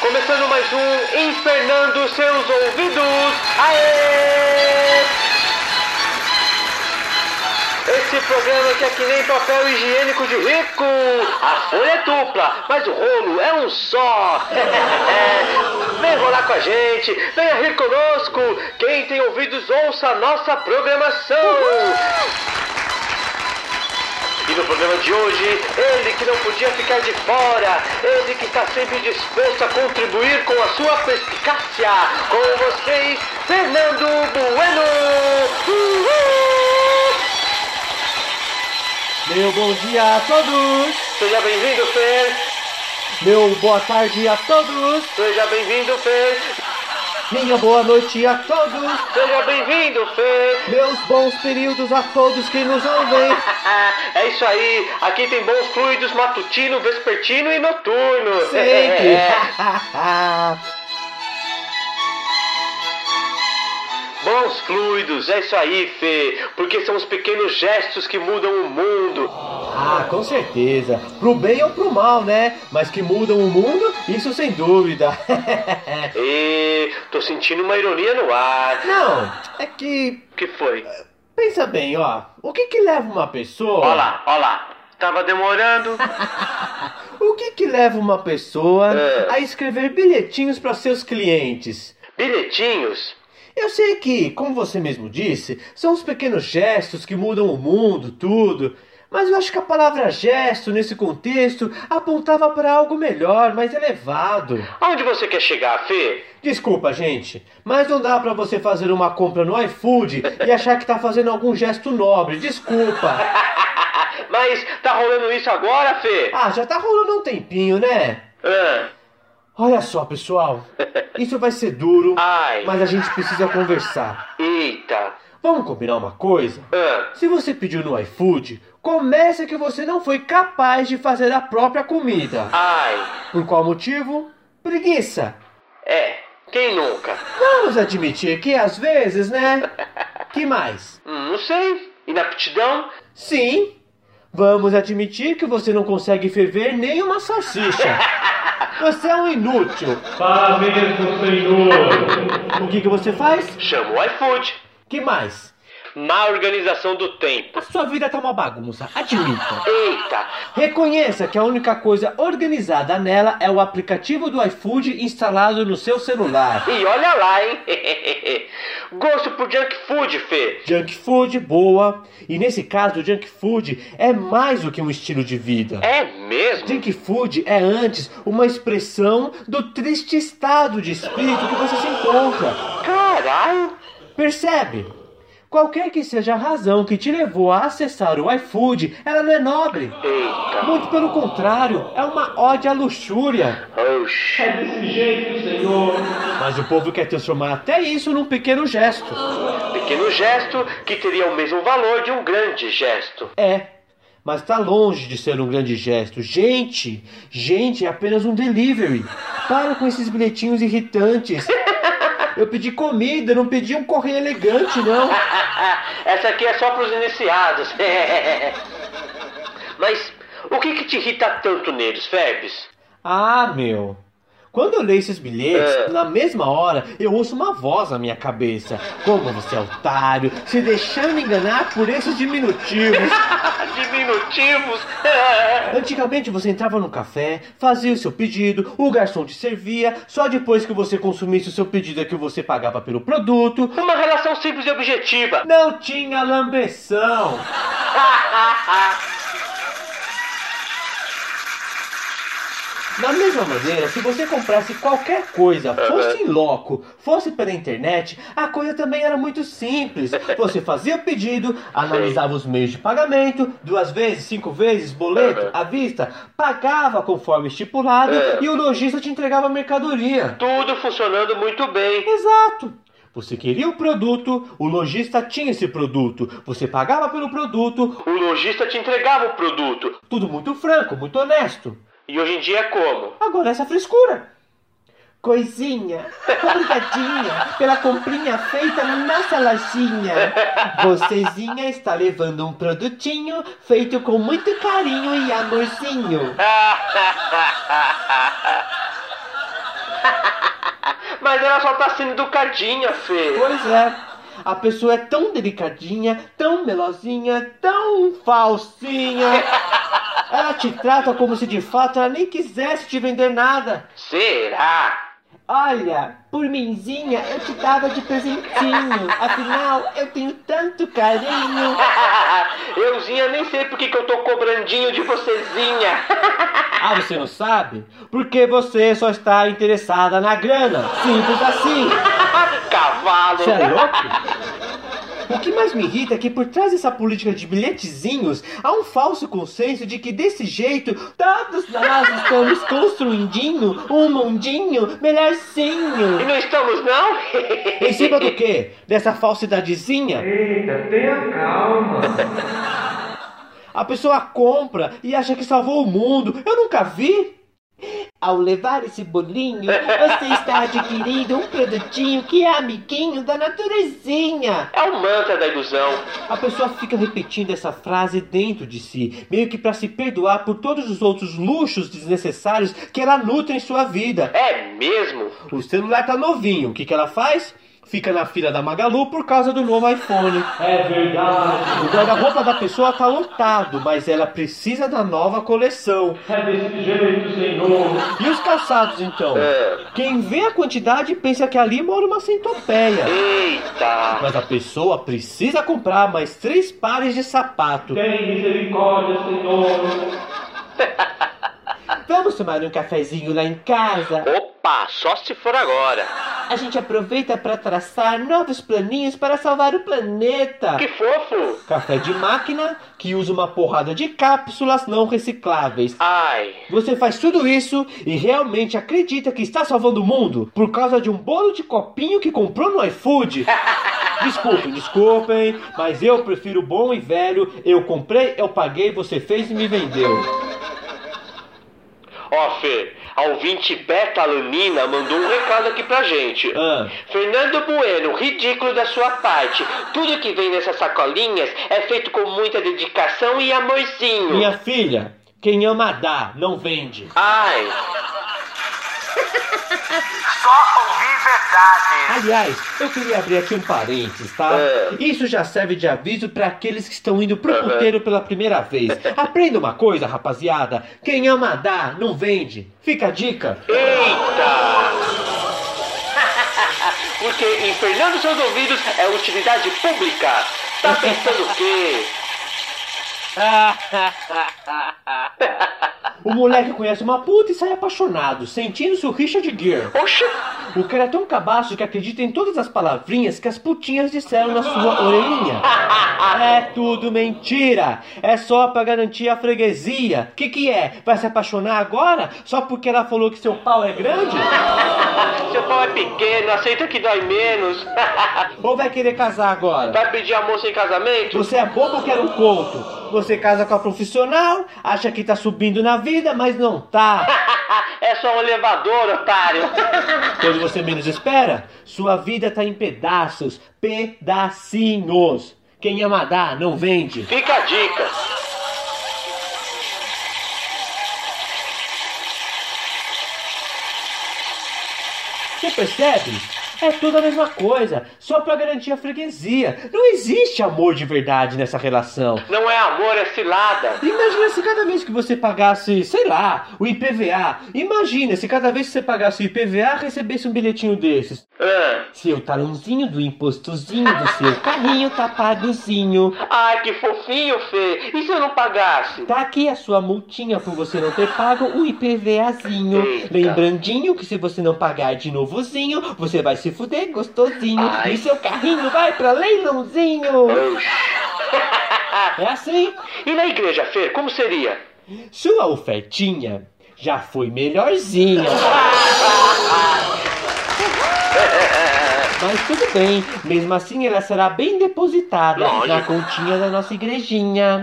Começando mais um Infernando Seus Ouvidos. Aê! Esse programa que é que nem papel higiênico de rico. A folha é dupla, mas o rolo é um só. Vem rolar com a gente, venha rir conosco. Quem tem ouvidos, ouça a nossa programação. E no programa de hoje, ele que não podia ficar de fora, ele que está sempre disposto a contribuir com a sua perspicácia, com vocês, Fernando Bueno! Uhul! Meu bom dia a todos! Seja bem-vindo, Fer! Meu boa tarde a todos! Seja bem-vindo, Fer! Minha boa noite a todos! Seja bem-vindo, Fer! Meus bons períodos a todos que nos ouvem! é isso aí! Aqui tem bons fluidos matutino, vespertino e noturno! Sempre! Bons fluidos, é isso aí, Fê. Porque são os pequenos gestos que mudam o mundo. ah, com certeza! Pro bem ou pro mal, né? Mas que mudam o mundo, isso sem dúvida! E tô sentindo uma ironia no ar. Não, é que. O que foi? Pensa bem, ó. O que que leva uma pessoa. Ó lá, ó lá. Tava demorando. O que que leva uma pessoa É. a escrever bilhetinhos para seus clientes? Bilhetinhos? Eu sei que, como você mesmo disse, são os pequenos gestos que mudam o mundo, tudo. Mas eu acho que a palavra gesto, nesse contexto, apontava para algo melhor, mais elevado. Aonde você quer chegar, Fê? Desculpa, gente, mas não dá para você fazer uma compra no iFood e achar que tá fazendo algum gesto nobre. Desculpa. Mas tá rolando isso agora, Fê? Ah, já tá rolando um tempinho, né? Ah, Olha só, pessoal. Isso vai ser duro, ai. mas a gente precisa conversar. Eita. Vamos combinar uma coisa? Ah, Se você pediu no iFood, comece que você não foi capaz de fazer a própria comida. ai. Por qual motivo? Preguiça. É. Quem nunca? Vamos admitir que às vezes, né? Que mais? Hum, não sei. Inaptidão? Sim. Vamos admitir que você não consegue ferver nem uma salsicha. Você é um inútil. Parabéns, senhor! O que, que você faz? Chama o iFood. Que mais? Má organização do tempo. A sua vida tá uma bagunça. Admita. Eita. Reconheça que a única coisa organizada nela é o aplicativo do iFood instalado no seu celular. E olha lá, hein? Gosto por junk food, Fê. Junk food, boa. E nesse caso, o junk food é mais do que um estilo de vida. É mesmo? Junk food é antes uma expressão do triste estado de espírito que você se encontra. Caralho. Percebe? Qualquer que seja a razão que te levou a acessar o iFood, ela não é nobre. Eita. Muito pelo contrário, é uma ode à luxúria. Oxi. É desse jeito, senhor! Mas o povo quer transformar até isso num pequeno gesto. Pequeno gesto que teria o mesmo valor de um grande gesto. É, mas tá longe de ser um grande gesto. Gente, gente, é apenas um delivery. Para com esses bilhetinhos irritantes. Eu pedi comida, não pedi um correio elegante, não. Essa aqui é só pros iniciados. Mas o que que te irrita tanto neles, Febs? Ah, meu. Quando eu leio esses bilhetes, É. na mesma hora eu ouço uma voz na minha cabeça. Como você é otário, se deixando enganar por esses diminutivos. Diminutivos. Antigamente você entrava no café, fazia o seu pedido, o garçom te servia, só depois que você consumisse o seu pedido é que você pagava pelo produto. Uma relação simples e objetiva. Não tinha lambeção. Da mesma maneira, se você comprasse qualquer coisa, fosse em loco, fosse pela internet, a coisa também era muito simples. Você fazia o pedido, analisava os meios de pagamento, duas vezes, cinco vezes, boleto, Uhum. à vista, pagava conforme estipulado É. e o lojista te entregava a mercadoria. Tudo funcionando muito bem. Exato. Você queria o produto, o lojista tinha esse produto. Você pagava pelo produto, O lojista te entregava o produto. tudo muito franco, muito honesto. E hoje em dia é como? Agora essa frescura. Coisinha, obrigadinha pela comprinha feita na nossa lojinha. Vocêzinha está levando um produtinho feito com muito carinho e amorzinho. Mas ela só tá sendo educadinha, Fê. Pois é. A pessoa é tão delicadinha, tão melosinha, tão falsinha. Ela te trata como se de fato ela nem quisesse te vender nada. Será? Olha, por minzinha eu te dava de presentinho. Afinal, eu tenho tanto carinho. Euzinha, nem sei por que que eu tô cobrandinho de vocêzinha. Ah, você não sabe? Porque você só está interessada na grana. Simples assim. Cavalo. Você é louco? O que mais me irrita é que por trás dessa política de bilhetezinhos há um falso consenso de que desse jeito todos nós estamos construindo um mundinho E melhorzinho. não estamos, não? Em cima do quê? Dessa falsidadezinha? Eita, tenha calma. A pessoa compra e acha que salvou o mundo. Eu nunca vi. Ao levar esse bolinho, você está adquirindo um produtinho que é amiguinho da naturezinha. É o mantra da ilusão. A pessoa fica repetindo essa frase dentro de si, meio que para se perdoar por todos os outros luxos desnecessários que ela nutre em sua vida. É mesmo? O celular tá novinho, o que, que ela faz? Fica na fila da Magalu por causa do novo iPhone. É verdade. O guarda-roupa da pessoa tá lotado, mas ela precisa da nova coleção. É desse jeito, Senhor. E os calçados então? É. Quem vê a quantidade pensa que ali mora uma centopeia. Eita. Mas a pessoa precisa comprar mais três pares de sapato. Tem misericórdia, Senhor. Vamos tomar um cafezinho lá em casa? Opa, só se for agora. A gente aproveita para traçar novos planinhos para salvar o planeta. Que fofo. Café de máquina que usa uma porrada de cápsulas não recicláveis. Ai. Você faz tudo isso e realmente acredita que está salvando o mundo por causa de um bolo de copinho que comprou no iFood? Desculpem, desculpem, mas eu prefiro bom e velho. Eu comprei, eu paguei, você fez e me vendeu. Ó, Fê, a ouvinte Beta Lanina mandou um recado aqui pra gente. Ah, Fernando Bueno, ridículo da sua parte. Tudo que vem nessas sacolinhas é feito com muita dedicação e amorzinho. minha filha, quem ama dá, não vende. Ai. Só ouvir verdade. Aliás, eu queria abrir aqui um parênteses, tá? É. Isso já serve de aviso para aqueles que estão indo pro puteiro pela primeira vez. Aprenda uma coisa, rapaziada. Quem ama dá, não vende. Fica a dica. Eita! Porque em Fernando Seus Ouvidos é utilidade pública. Tá pensando o quê? O moleque conhece uma puta e sai apaixonado, sentindo-se o Richard Gere. Oxe! O cara é tão cabaço que acredita em todas as palavrinhas que as putinhas disseram na sua orelhinha. É tudo mentira! É só pra garantir a freguesia. Que que é? Vai se apaixonar agora? Só porque ela falou que seu pau é grande? Seu pau é pequeno, aceita que dói menos. Ou vai querer casar agora? Vai pedir a moça em casamento? Você é bobo ou quer um conto? Você casa com a profissional, acha que tá subindo na vida, mas não tá. é só um elevador, otário. Quando você menos espera, sua vida tá em pedaços, pedacinhos. Quem ama dá, não vende. Fica a dica. Você percebe? É tudo a mesma coisa, só pra garantir a freguesia. Não existe amor de verdade nessa relação. Não é amor, é cilada. Imagina se cada vez que você pagasse, sei lá, o IPVA. Imagina se cada vez que você pagasse o IPVA recebesse um bilhetinho desses. Ah. Seu talãozinho do impostozinho do seu carrinho pagozinho. Ai, que fofinho, Fê. E se eu não pagasse? Tá aqui a sua multinha por você não ter pago o IPVAzinho. Eita. Lembrandinho que se você não pagar de novozinho, você vai se fuder gostosinho. Ai. E seu carrinho vai pra leilãozinho. É assim. E na igreja, Fê, como seria? Sua ofertinha já foi melhorzinha. Mas tudo bem, mesmo assim ela será bem depositada Lógico. na continha da nossa igrejinha.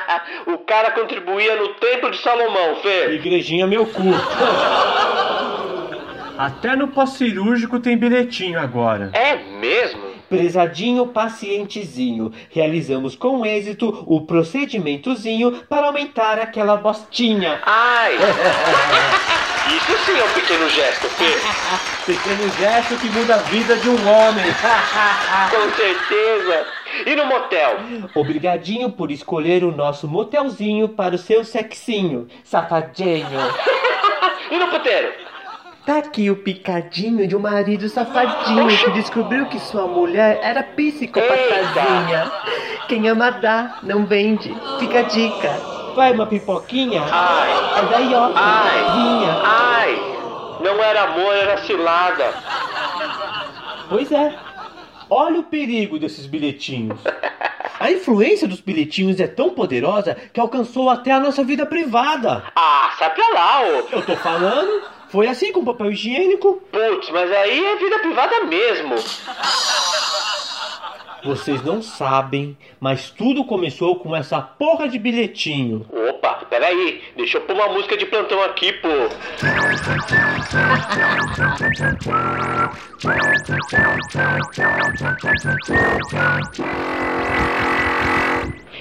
o cara contribuía no templo de Salomão, Fê. Igrejinha meu cu. Até no pós-cirúrgico tem bilhetinho agora. É mesmo? Prezadinho pacientezinho, realizamos com êxito o procedimentozinho para aumentar aquela bostinha. Ai! Isso sim é um pequeno gesto, Fê. Pequeno gesto que muda a vida de um homem. Com certeza. E no motel? Obrigadinho por escolher o nosso motelzinho para o seu sexinho, safadinho. E no puteiro? Tá aqui o picadinho de um marido safadinho que descobriu que sua mulher era psicopatazinha. Quem ama dá, não vende. Fica a dica. Vai uma pipoquinha? Ai, É da Ioki. ai, Vinha. ai. Não era amor, era cilada. Pois é. Olha o perigo desses bilhetinhos. A influência dos bilhetinhos é tão poderosa que alcançou até a nossa vida privada. Ah, sai pra lá, ô. Eu tô falando, foi assim com papel higiênico. Putz, mas aí é vida privada mesmo. Vocês não sabem, mas tudo começou com essa porra de bilhetinho. Opa, peraí. Deixa eu pôr uma música de plantão aqui, pô.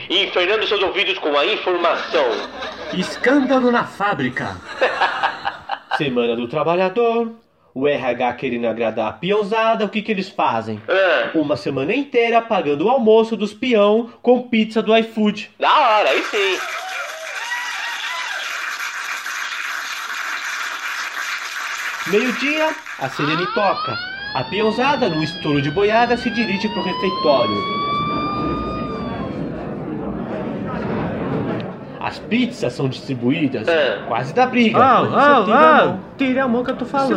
E infernando seus ouvidos com a informação. Escândalo na fábrica. Semana do Trabalhador. O RH querendo agradar a peãozada, o que, que eles fazem? Ah, Uma semana inteira pagando o almoço dos peão com pizza do iFood. da hora, aí sim. Meio-dia, a sirene toca. A peãozada, num estouro de boiada, se dirige pro refeitório. As pizzas são distribuídas. Ah. Quase dá briga. Ah, Você ah, tira a ah. mão. Tira a mão que eu tô falando.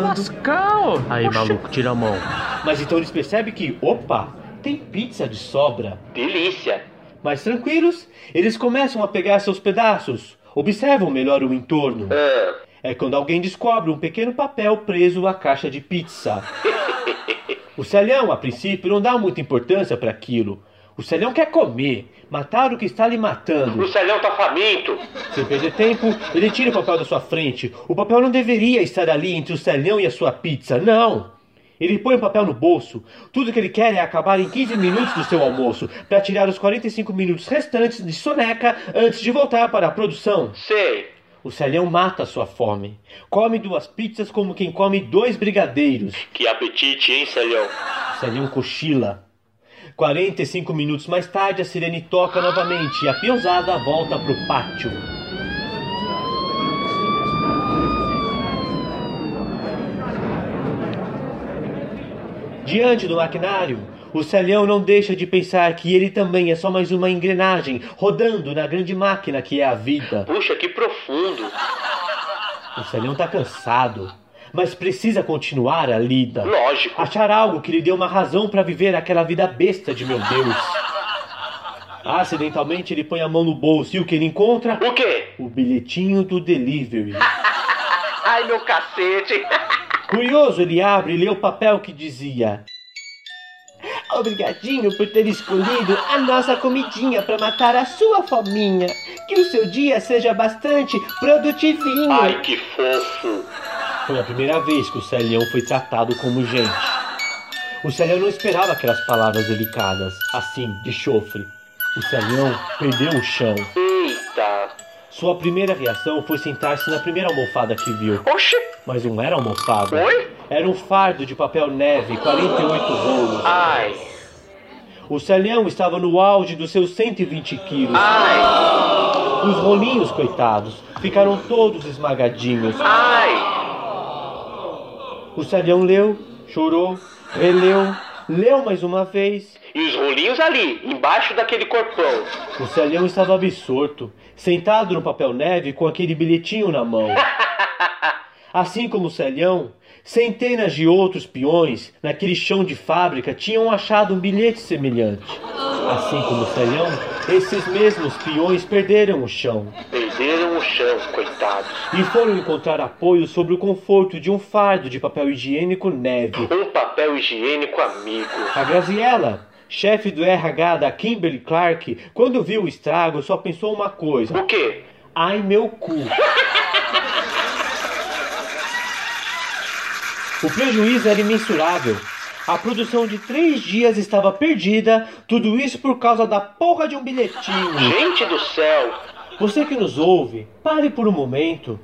Aí, maluco, tira a mão. Mas então eles percebem que, opa, tem pizza de sobra. Delícia. Mais tranquilos, eles começam a pegar seus pedaços. Observam melhor o entorno. Ah, É quando alguém descobre um pequeno papel preso à caixa de pizza. O Celhão, a princípio, não dá muita importância para aquilo. O Celhão quer comer, matar o que está lhe o matando. Celhão tá faminto. Sem perder tempo, ele tira o papel da sua frente. O papel não deveria estar ali entre o Celhão e a sua pizza, não! Ele põe o papel no bolso. Tudo que ele quer é acabar em 15 minutos do seu almoço, para tirar os 45 minutos restantes de soneca antes de voltar para a produção. Sei. O Celhão mata a sua fome. Come duas pizzas como quem come dois brigadeiros. Que apetite, hein, Celhão? O Celhão cochila. 45 minutos mais tarde, a sirene toca novamente e a peãozada volta pro pátio. Diante do maquinário, o Celhão não deixa de pensar que ele também é só mais uma engrenagem rodando na grande máquina que é a vida. Puxa, que profundo. O Celhão tá cansado, mas precisa continuar a lida. Lógico. Achar algo que lhe dê uma razão para viver aquela vida besta de meu Deus. Acidentalmente ele põe a mão no bolso e o que ele encontra? O quê? O bilhetinho do delivery. Ai, meu cacete. Curioso, ele abre e lê o papel que dizia: Obrigadinho por ter escolhido a nossa comidinha para matar a sua fominha. Que o seu dia seja bastante produtivinho. Ai, que fofo. Foi a primeira vez que o Celhão foi tratado como gente. O Celhão não esperava aquelas palavras delicadas, assim, de chofre. O Celhão perdeu o chão. Eita. Sua primeira reação foi sentar-se na primeira almofada que viu. Oxi. Mas não era almofada. Oi? Era um fardo de papel neve, 48 rolos. Ai. O Celhão estava no auge dos seus 120 quilos. Ai. Os rolinhos, coitados, ficaram todos esmagadinhos. Ai. O Celhão leu, chorou, releu, leu mais uma vez. E os rolinhos ali, embaixo daquele corpão. O Celhão estava absorto, sentado no papel neve com aquele bilhetinho na mão. Assim como o Celhão, centenas de outros peões naquele chão de fábrica tinham achado um bilhete semelhante. Assim como o Celhão, esses mesmos peões perderam o chão Perderam o chão, coitados. e foram encontrar apoio sobre o conforto de um fardo de papel higiênico neve. Um papel higiênico amigo. A Graziella, chefe do RH da Kimberly Clark, quando viu o estrago, só pensou uma coisa: O quê? ai meu cu. O prejuízo era imensurável. A produção de três dias estava perdida, tudo isso por causa da porra de um bilhetinho. Gente do céu. Você que nos ouve, pare por um momento.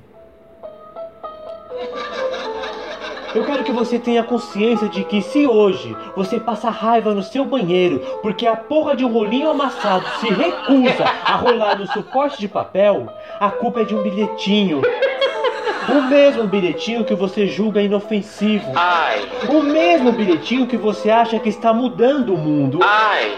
Eu quero que você tenha consciência de que se hoje você passa raiva no seu banheiro porque a porra de um rolinho amassado se recusa a rolar no suporte de papel, a culpa é de um bilhetinho. O mesmo bilhetinho que você julga inofensivo. Ai, O mesmo bilhetinho que você acha que está mudando o mundo. ai,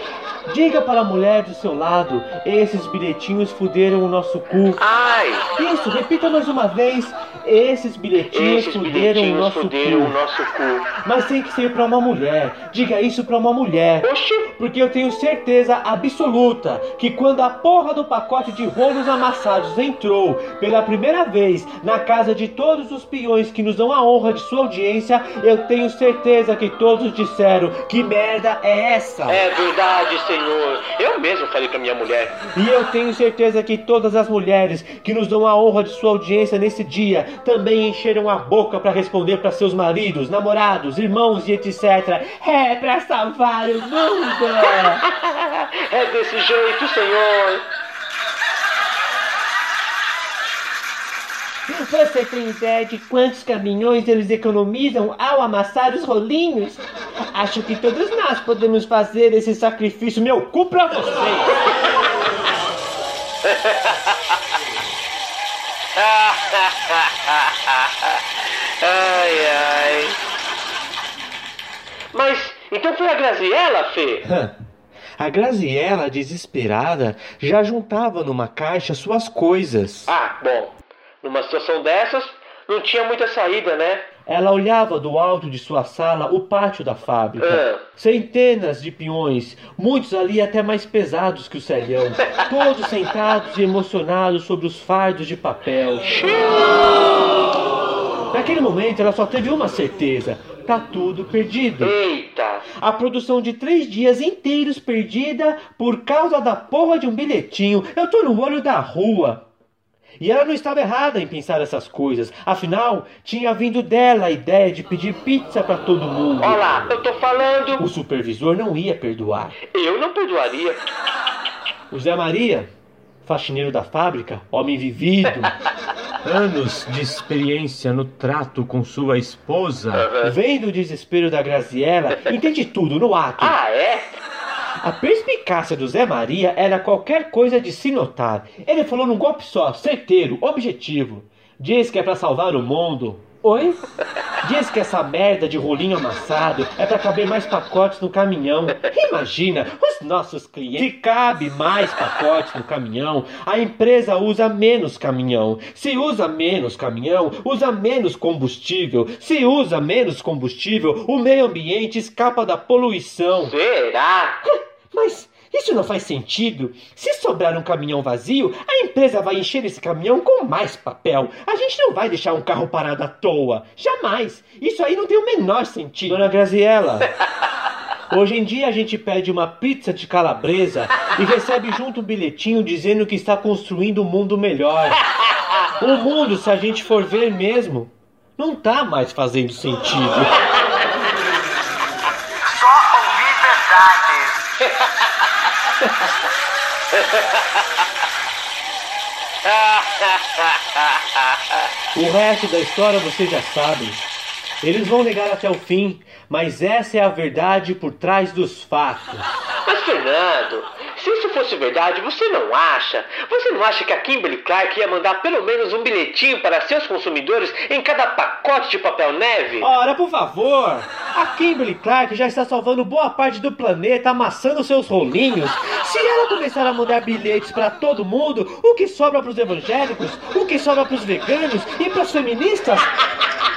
Diga para a mulher do seu lado: esses bilhetinhos fuderam o nosso cu. ai. Isso, repita mais uma vez: esses bilhetinhos Esses fuderam o bilhetinhos nosso fuderam o cu. nosso cu. Mas tem que ser para uma mulher. Diga isso para uma mulher. Oxi, Porque eu tenho certeza absoluta que quando a porra do pacote de rolos amassados entrou pela primeira vez na casa de todos os peões que nos dão a honra de sua audiência, eu tenho certeza que todos disseram: que merda é essa? é verdade, senhor. Eu mesmo falei com a minha mulher. E eu tenho certeza que todas as mulheres que nos dão a honra de sua audiência nesse dia também encheram a boca para responder para seus maridos, namorados, irmãos e etc. É pra salvar o mundo! É desse jeito, senhor. Você tem ideia de quantos caminhões eles economizam ao amassar os rolinhos? Acho que todos nós podemos fazer esse sacrifício. Meu cu pra vocês! Ai, ai. Mas, então foi a Graziella, Fê? A Graziella, desesperada, já juntava numa caixa suas coisas. Ah, bom. Numa situação dessas, não tinha muita saída, né? Ela olhava do alto de sua sala o pátio da fábrica. Ah. Centenas de peões, muitos ali até mais pesados que o celhão, todos sentados e emocionados sobre os fardos de papel. Naquele momento ela só teve uma certeza: tá tudo perdido. Eita. A produção de três dias inteiros perdida por causa da porra de um bilhetinho. Eu tô no olho da rua. E ela não estava errada em pensar essas coisas. Afinal, tinha vindo dela a ideia de pedir pizza para todo mundo. Olha lá, eu tô falando. O supervisor não ia perdoar. Eu não perdoaria. O Zé Maria, faxineiro da fábrica, homem vivido, anos de experiência no trato com sua esposa, vendo o desespero da Graziella, entende tudo no ato. Ah, é? A perspicácia do Zé Maria era qualquer coisa de se notar. Ele falou num golpe só, certeiro, objetivo. Diz que é pra salvar o mundo. Oi? Diz que essa merda de rolinho amassado é pra caber mais pacotes no caminhão. Imagina, os nossos clientes. Se cabe mais pacotes no caminhão, a empresa usa menos caminhão. Se usa menos caminhão, usa menos combustível. Se usa menos combustível, o meio ambiente escapa da poluição. Será? Mas isso não faz sentido. Se sobrar um caminhão vazio, a empresa vai encher esse caminhão com mais papel. A gente não vai deixar um carro parado à toa. Jamais. Isso aí não tem o menor sentido. Dona Graziella. Hoje em dia a gente pede uma pizza de calabresa e recebe junto um bilhetinho dizendo que está construindo um mundo melhor. O mundo, se a gente for ver mesmo, não tá mais fazendo sentido. O resto da história vocês já sabem. Eles vão negar até o fim, mas essa é a verdade por trás dos fatos. Mas, Fernando, se isso fosse verdade, você não acha? Você não acha que a Kimberly Clark ia mandar pelo menos um bilhetinho para seus consumidores em cada pacote de papel neve? Ora, por favor! A Kimberly Clark já está salvando boa parte do planeta, amassando seus rolinhos. Se ela começar a mandar bilhetes para todo mundo, o que sobra para os evangélicos? O que sobra para os veganos e para os feministas?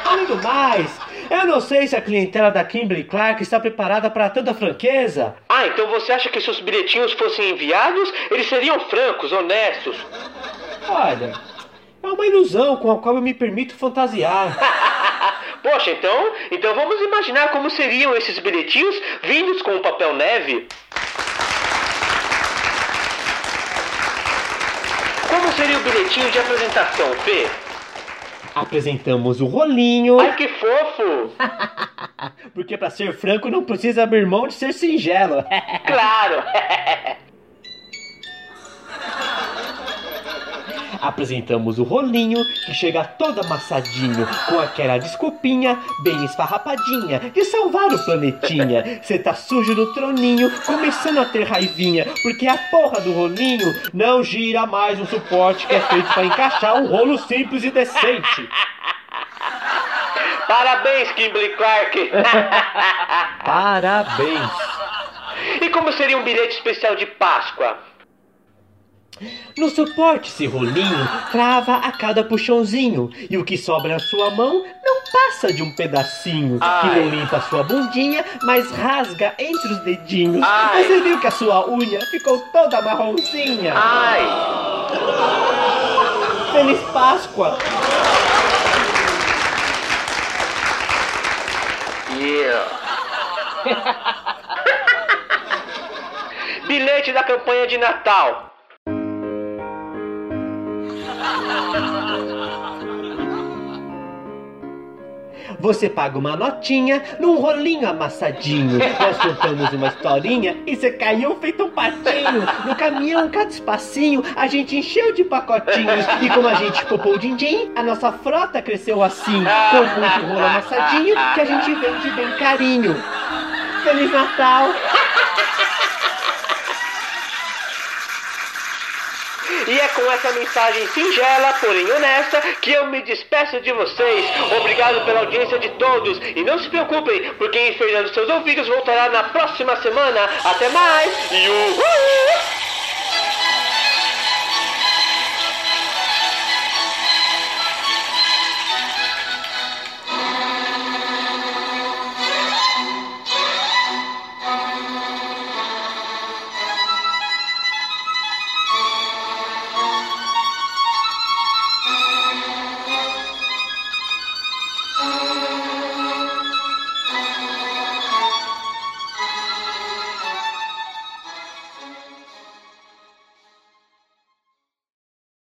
Além do mais, eu não sei se a clientela da Kimberly Clark está preparada para tanta franqueza. Ah, então você acha que se os bilhetinhos fossem enviados, eles seriam francos, honestos? Olha, é uma ilusão com a qual eu me permito fantasiar. Poxa, então, então vamos imaginar como seriam esses bilhetinhos vindos com o papel neve. Como seria o bilhetinho de apresentação, Fê? Apresentamos o rolinho, Ai, que fofo! porque para ser franco não precisa abrir mão de ser singelo. Claro! Apresentamos o rolinho, que chega todo amassadinho, com aquela desculpinha bem esfarrapadinha, de salvar o planetinha. Cê tá sujo no troninho, começando a ter raivinha, porque a porra do rolinho não gira mais um suporte que é feito pra encaixar um rolo simples e decente. Parabéns, Kimberly Clark! Parabéns! e como seria um bilhete especial de Páscoa? No suporte esse rolinho trava a cada puxãozinho E o que sobra na sua mão não passa de um pedacinho Que Ai. não limpa a sua bundinha, mas rasga entre os dedinhos Ai. Você viu que a sua unha ficou toda marronzinha Ai! Feliz Páscoa! Yeah! Bilhete da campanha de Natal. Você paga uma notinha num rolinho amassadinho. Nós contamos uma historinha e você caiu feito um patinho. No caminhão, cada espacinho, a gente encheu de pacotinhos. E como a gente popou o din-din, a nossa frota cresceu assim. Com muito rolo amassadinho que a gente vende bem carinho. Feliz Natal! E é com essa mensagem singela, porém honesta, que eu me despeço de vocês. Obrigado pela audiência de todos. E não se preocupem, porque Fernando Seus Ouvidos voltará na próxima semana. Até mais! E uhul!